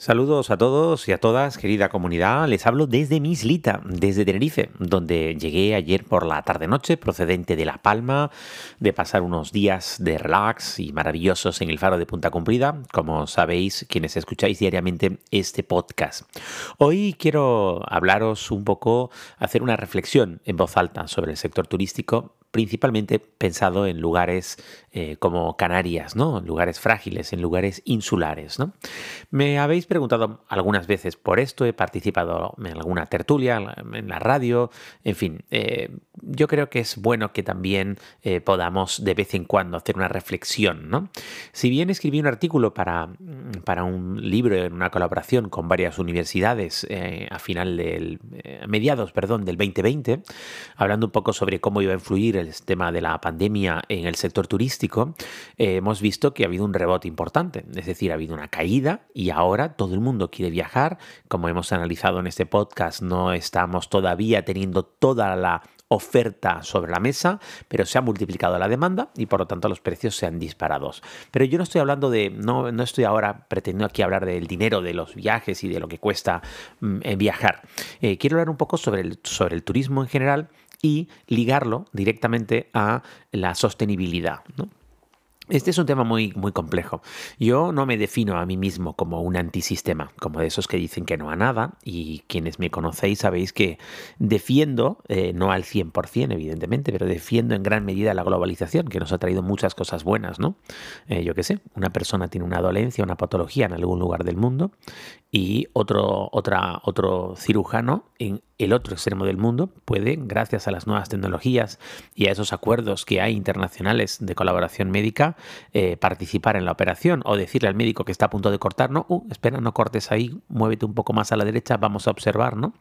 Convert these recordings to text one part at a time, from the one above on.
Saludos a todos y a todas, querida comunidad. Les hablo desde mi islita, desde Tenerife, donde llegué ayer por la tarde-noche, procedente de La Palma, de pasar unos días de relax y maravillosos en el faro de Punta Cumplida, como sabéis quienes escucháis diariamente este podcast. Hoy quiero hablaros un poco, hacer una reflexión en voz alta sobre el sector turístico principalmente pensado en lugares eh, como Canarias, ¿no? En lugares frágiles, en lugares insulares, ¿no? Me habéis preguntado algunas veces por esto, he participado en alguna tertulia, en la radio, en fin, eh, yo creo que es bueno que también eh, podamos de vez en cuando hacer una reflexión, ¿no? Si bien escribí un artículo para, para un libro en una colaboración con varias universidades a final del, mediados, perdón, del 2020, hablando un poco sobre cómo iba a influir el tema de la pandemia en el sector turístico, eh, hemos visto que ha habido un rebote importante. Es decir, ha habido una caída y ahora todo el mundo quiere viajar. Como hemos analizado en este podcast, no estamos todavía teniendo toda la oferta sobre la mesa, pero se ha multiplicado la demanda y por lo tanto los precios se han disparado. Pero yo no estoy hablando de, no, no estoy ahora pretendiendo aquí hablar del dinero, de los viajes y de lo que cuesta mm, viajar. Eh, quiero hablar un poco sobre el, sobre el turismo en general y ligarlo directamente a la sostenibilidad. ¿no? Este es un tema muy, muy complejo. Yo no me defino a mí mismo como un antisistema, como de esos que dicen que no a nada, y quienes me conocéis sabéis que defiendo, eh, no al 100% evidentemente, pero defiendo en gran medida la globalización, que nos ha traído muchas cosas buenas, ¿no? Eh, yo qué sé, una persona tiene una dolencia, una patología en algún lugar del mundo, y otro, otra, otro cirujano en el otro extremo del mundo puede, gracias a las nuevas tecnologías y a esos acuerdos que hay internacionales de colaboración médica, eh, participar en la operación o decirle al médico que está a punto de cortar, no, uh, espera, no cortes ahí, muévete un poco más a la derecha, vamos a observar, ¿no?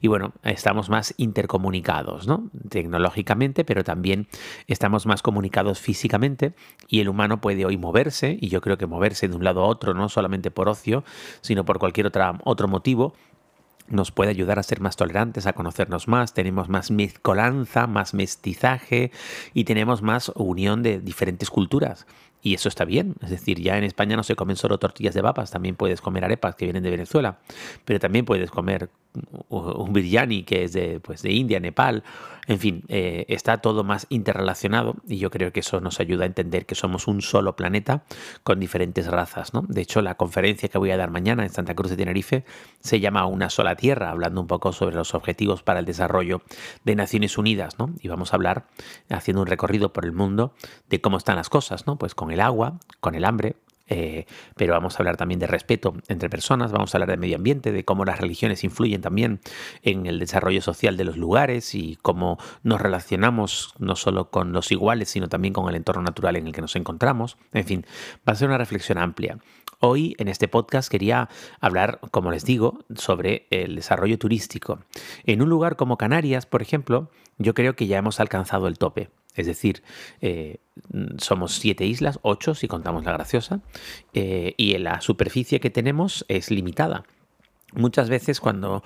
Y bueno, estamos más intercomunicados, ¿no? Tecnológicamente, pero también estamos más comunicados físicamente y el humano puede hoy moverse, y yo creo que moverse de un lado a otro, no solamente por ocio, sino por cualquier otro motivo, nos puede ayudar a ser más tolerantes, a conocernos más, tenemos más mezcolanza, más mestizaje y tenemos más unión de diferentes culturas. Y eso está bien, es decir, ya en España no se comen solo tortillas de papas, también puedes comer arepas que vienen de Venezuela, pero también puedes comer un biryani que es de, pues, de India, Nepal, en fin, eh, está todo más interrelacionado y yo creo que eso nos ayuda a entender que somos un solo planeta con diferentes razas. ¿no? De hecho, la conferencia que voy a dar mañana en Santa Cruz de Tenerife se llama Una sola Tierra, hablando un poco sobre los objetivos para el desarrollo de Naciones Unidas. ¿no? Y vamos a hablar, haciendo un recorrido por el mundo, de cómo están las cosas, ¿no? pues con el agua, con el hambre, eh, pero vamos a hablar también de respeto entre personas, vamos a hablar de medio ambiente, de cómo las religiones influyen también en el desarrollo social de los lugares y cómo nos relacionamos no solo con los iguales, sino también con el entorno natural en el que nos encontramos. En fin, va a ser una reflexión amplia. Hoy en este podcast quería hablar, como les digo, sobre el desarrollo turístico. En un lugar como Canarias, por ejemplo, yo creo que ya hemos alcanzado el tope. Es decir, eh, somos siete islas, ocho si contamos la graciosa, eh, y la superficie que tenemos es limitada. Muchas veces cuando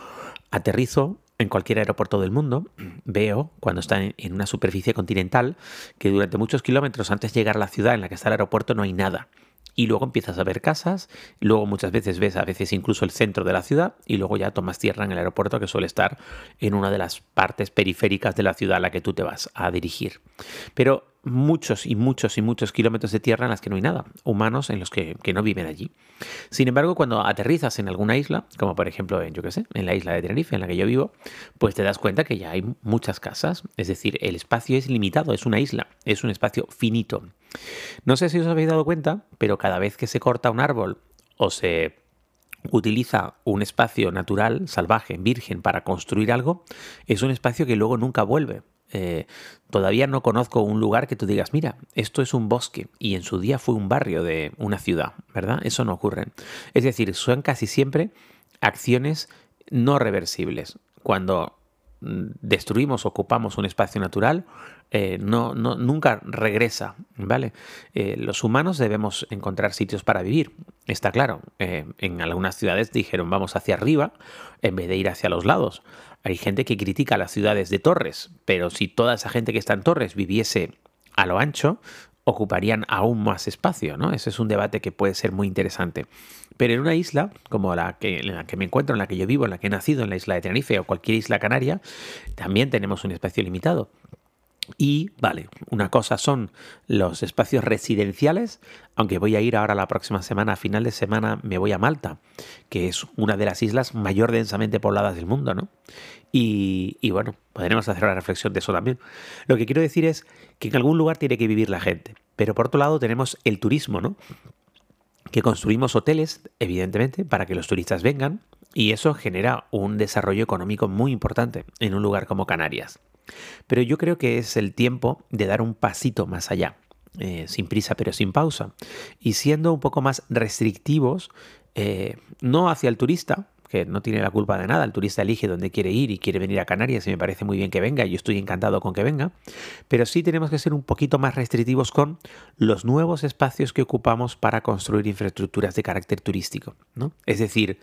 aterrizo en cualquier aeropuerto del mundo, veo, cuando está en una superficie continental, que durante muchos kilómetros antes de llegar a la ciudad en la que está el aeropuerto no hay nada y luego empiezas a ver casas, luego muchas veces ves a veces incluso el centro de la ciudad y luego ya tomas tierra en el aeropuerto que suele estar en una de las partes periféricas de la ciudad a la que tú te vas a dirigir. Pero muchos y muchos y muchos kilómetros de tierra en las que no hay nada, humanos en los que, no viven allí. Sin embargo, cuando aterrizas en alguna isla, como por ejemplo en, yo qué sé, en la isla de Tenerife, en la que yo vivo, pues te das cuenta que ya hay muchas casas, es decir, el espacio es limitado, es una isla, es un espacio finito. No sé si os habéis dado cuenta, pero cada vez que se corta un árbol o se utiliza un espacio natural, salvaje, virgen, para construir algo, es un espacio que luego nunca vuelve. Eh, todavía no conozco un lugar que tú digas, mira, esto es un bosque y en su día fue un barrio de una ciudad, ¿verdad? Eso no ocurre. Es decir, son casi siempre acciones no reversibles. Cuando destruimos, ocupamos un espacio natural, eh, no, no, nunca regresa, ¿vale? Eh, los humanos debemos encontrar sitios para vivir, está claro. Eh, en algunas ciudades dijeron vamos hacia arriba en vez de ir hacia los lados. Hay gente que critica las ciudades de torres, pero si toda esa gente que está en torres viviese a lo ancho, ocuparían aún más espacio, ¿no? Ese es un debate que puede ser muy interesante. Pero en una isla, como la que, en la que me encuentro, en la que yo vivo, en la que he nacido, en la isla de Tenerife o cualquier isla canaria, también tenemos un espacio limitado. Y vale, una cosa son los espacios residenciales, aunque voy a ir ahora la próxima semana, a final de semana me voy a Malta, que es una de las islas mayor densamente pobladas del mundo, ¿no? Y, bueno, podremos hacer una reflexión de eso también. Lo que quiero decir es que en algún lugar tiene que vivir la gente, pero por otro lado tenemos el turismo, ¿no? Que construimos hoteles, evidentemente, para que los turistas vengan, y eso genera un desarrollo económico muy importante en un lugar como Canarias. Pero yo creo que es el tiempo de dar un pasito más allá, eh, sin prisa pero sin pausa, y siendo un poco más restrictivos, eh, no hacia el turista, que no tiene la culpa de nada, el turista elige dónde quiere ir y quiere venir a Canarias y me parece muy bien que venga, y yo estoy encantado con que venga, pero sí tenemos que ser un poquito más restrictivos con los nuevos espacios que ocupamos para construir infraestructuras de carácter turístico. ¿no? Es decir,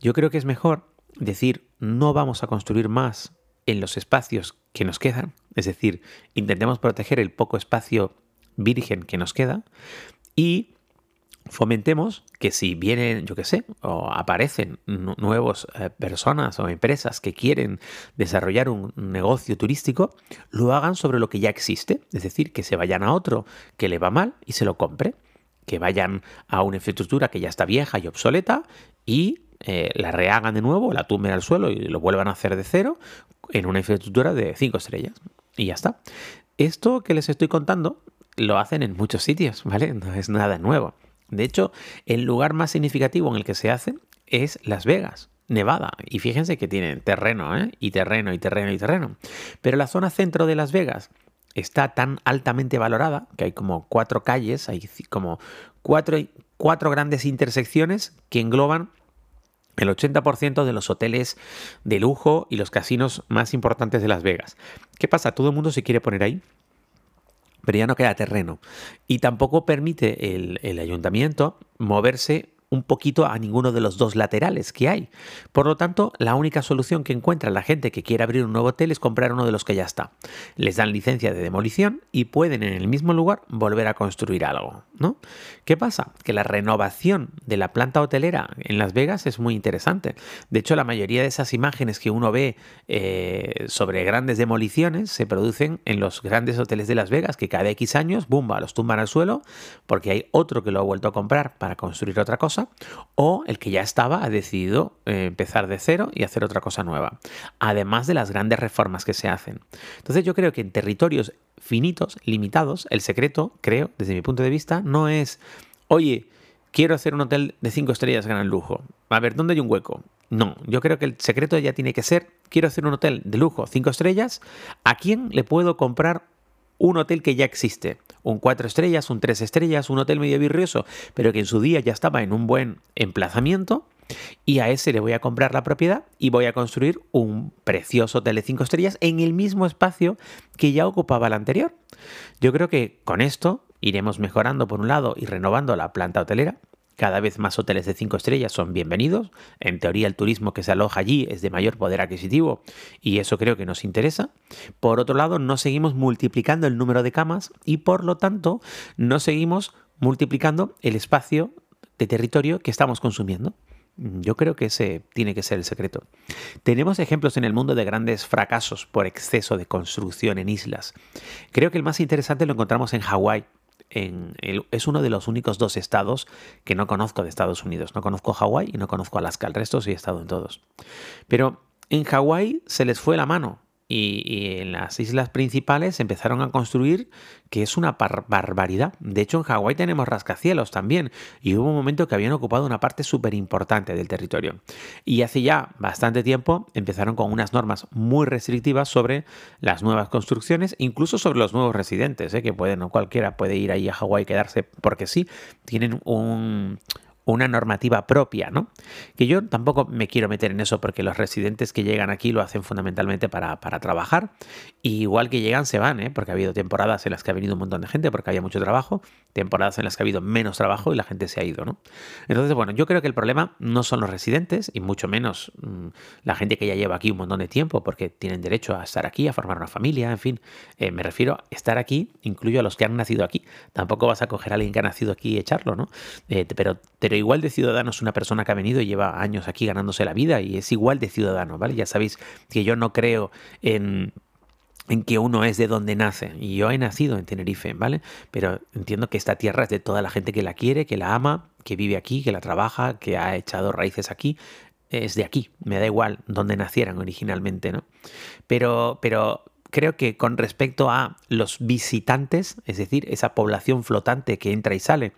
yo creo que es mejor decir no vamos a construir más en los espacios que nos quedan, es decir, intentemos proteger el poco espacio virgen que nos queda y fomentemos que si vienen, yo qué sé, o aparecen nuevas eh, personas o empresas que quieren desarrollar un negocio turístico, lo hagan sobre lo que ya existe, es decir, que se vayan a otro que le va mal y se lo compre, que vayan a una infraestructura que ya está vieja y obsoleta y eh, la rehagan de nuevo, la tumben al suelo y lo vuelvan a hacer de cero en una infraestructura de 5 estrellas. Y ya está. Esto que les estoy contando lo hacen en muchos sitios, ¿vale? No es nada nuevo. De hecho, el lugar más significativo en el que se hace es Las Vegas. Nevada. Y fíjense que tienen terreno, ¿eh? Y terreno, y terreno, y terreno. Pero la zona centro de Las Vegas está tan altamente valorada que hay como cuatro calles, hay como cuatro, cuatro grandes intersecciones que engloban el 80% de los hoteles de lujo y los casinos más importantes de Las Vegas. ¿Qué pasa? Todo el mundo se quiere poner ahí, pero ya no queda terreno. Y tampoco permite el, el ayuntamiento moverse un poquito a ninguno de los dos laterales que hay. Por lo tanto, la única solución que encuentra la gente que quiere abrir un nuevo hotel es comprar uno de los que ya está. Les dan licencia de demolición y pueden en el mismo lugar volver a construir algo, ¿no? ¿Qué pasa? Que la renovación de la planta hotelera en Las Vegas es muy interesante. De hecho, la mayoría de esas imágenes que uno ve eh, sobre grandes demoliciones se producen en los grandes hoteles de Las Vegas, que cada X años, ¡bumba!, los tumban al suelo porque hay otro que lo ha vuelto a comprar para construir otra cosa o el que ya estaba ha decidido eh, empezar de cero y hacer otra cosa nueva, además de las grandes reformas que se hacen. Entonces yo creo que en territorios finitos, limitados, el secreto, creo, desde mi punto de vista, no es, oye, quiero hacer un hotel de cinco estrellas gran lujo. A ver, ¿dónde hay un hueco? No, yo creo que el secreto ya tiene que ser, quiero hacer un hotel de lujo, cinco estrellas, ¿a quién le puedo comprar un hotel que ya existe, un cuatro estrellas, un tres estrellas, un hotel medio virrioso, pero que en su día ya estaba en un buen emplazamiento, y a ese le voy a comprar la propiedad y voy a construir un precioso hotel de cinco estrellas en el mismo espacio que ya ocupaba el anterior. Yo creo que con esto iremos mejorando por un lado y renovando la planta hotelera, cada vez más hoteles de cinco estrellas son bienvenidos. En teoría el turismo que se aloja allí es de mayor poder adquisitivo y eso creo que nos interesa. Por otro lado, no seguimos multiplicando el número de camas y por lo tanto no seguimos multiplicando el espacio de territorio que estamos consumiendo. Yo creo que ese tiene que ser el secreto. Tenemos ejemplos en el mundo de grandes fracasos por exceso de construcción en islas. Creo que el más interesante lo encontramos en Hawái, es uno de los únicos dos estados que no conozco de Estados Unidos. No conozco Hawái y no conozco Alaska. El resto sí he estado en todos. Pero en Hawái se les fue la mano y, en las islas principales empezaron a construir que es una barbaridad. De hecho, en Hawái tenemos rascacielos también y hubo un momento que habían ocupado una parte súper importante del territorio. Y hace ya bastante tiempo empezaron con unas normas muy restrictivas sobre las nuevas construcciones, incluso sobre los nuevos residentes, ¿eh? que pueden, no cualquiera puede ir ahí a Hawái y quedarse porque sí, tienen un una normativa propia, ¿no? Que yo tampoco me quiero meter en eso porque los residentes que llegan aquí lo hacen fundamentalmente para, trabajar. Y igual que llegan, se van, ¿eh? Porque ha habido temporadas en las que ha venido un montón de gente porque había mucho trabajo, temporadas en las que ha habido menos trabajo y la gente se ha ido, ¿no? Entonces, bueno, yo creo que el problema no son los residentes y mucho menos mm, la gente que ya lleva aquí un montón de tiempo porque tienen derecho a estar aquí, a formar una familia, en fin. Eh, me refiero a estar aquí, incluyo a los que han nacido aquí. Tampoco vas a coger a alguien que ha nacido aquí y echarlo, ¿no? Eh, pero, pero igual de ciudadano es una persona que ha venido y lleva años aquí ganándose la vida y es igual de ciudadano, ¿vale? Ya sabéis que yo no creo en en que uno es de donde nace. Y yo he nacido en Tenerife, ¿vale? Pero entiendo que esta tierra es de toda la gente que la quiere, que la ama, que vive aquí, que la trabaja, que ha echado raíces aquí. Es de aquí, me da igual donde nacieran originalmente, ¿no? Pero, pero creo que con respecto a los visitantes, es decir, esa población flotante que entra y sale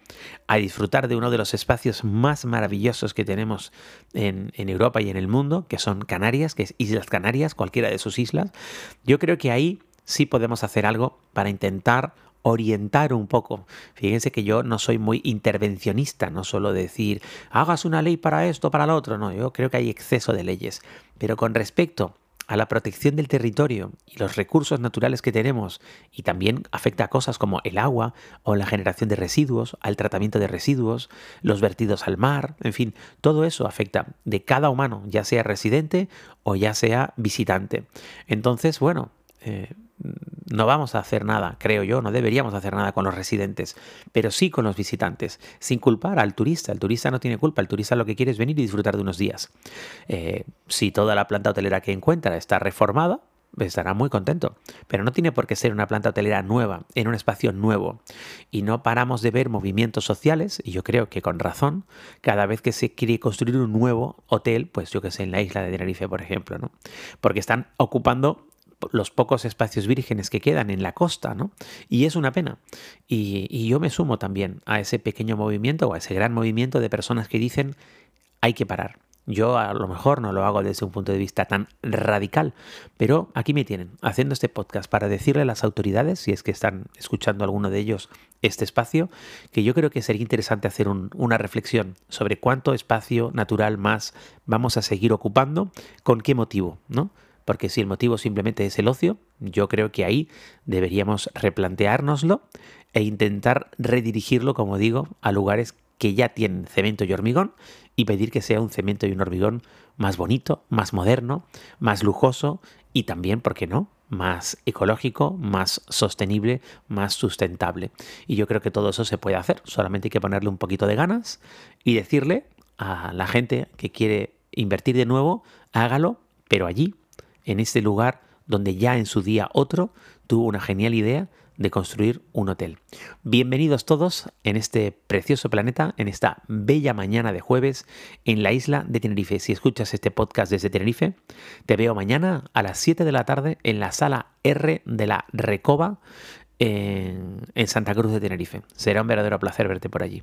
a disfrutar de uno de los espacios más maravillosos que tenemos en, Europa y en el mundo, que son Canarias, que es Islas Canarias, cualquiera de sus islas, yo creo que ahí sí podemos hacer algo para intentar orientar un poco. Fíjense que yo no soy muy intervencionista, no solo decir, hagas una ley para esto, para lo otro, no, yo creo que hay exceso de leyes. Pero con respecto a la protección del territorio y los recursos naturales que tenemos y también afecta a cosas como el agua o la generación de residuos, al tratamiento de residuos, los vertidos al mar, en fin, todo eso afecta de cada humano, ya sea residente o ya sea visitante. Entonces, bueno, eh, no vamos a hacer nada, creo yo, no deberíamos hacer nada con los residentes, pero sí con los visitantes, sin culpar al turista. El turista no tiene culpa, el turista lo que quiere es venir y disfrutar de unos días. Eh, si toda la planta hotelera que encuentra está reformada, estará muy contento. Pero no tiene por qué ser una planta hotelera nueva, en un espacio nuevo. Y no paramos de ver movimientos sociales, y yo creo que con razón, cada vez que se quiere construir un nuevo hotel, pues yo que sé, en la isla de Tenerife, por ejemplo, ¿no? Porque están ocupando los pocos espacios vírgenes que quedan en la costa, ¿no? Y es una pena. Y, yo me sumo también a ese pequeño movimiento o a ese gran movimiento de personas que dicen hay que parar. Yo a lo mejor no lo hago desde un punto de vista tan radical, pero aquí me tienen haciendo este podcast para decirle a las autoridades, si es que están escuchando alguno de ellos este espacio, que yo creo que sería interesante hacer una reflexión sobre cuánto espacio natural más vamos a seguir ocupando, con qué motivo, ¿no? Porque si el motivo simplemente es el ocio, yo creo que ahí deberíamos replanteárnoslo e intentar redirigirlo, como digo, a lugares que ya tienen cemento y hormigón y pedir que sea un cemento y un hormigón más bonito, más moderno, más lujoso y también, ¿por qué no?, más ecológico, más sostenible, más sustentable. Y yo creo que todo eso se puede hacer, solamente hay que ponerle un poquito de ganas y decirle a la gente que quiere invertir de nuevo, hágalo, pero allí en este lugar donde ya en su día otro tuvo una genial idea de construir un hotel. Bienvenidos todos en este precioso planeta, en esta bella mañana de jueves en la isla de Tenerife. Si escuchas este podcast desde Tenerife, te veo mañana a las 7 de la tarde en la sala R de la Recoba en, en Santa Cruz de Tenerife. Será un verdadero placer verte por allí.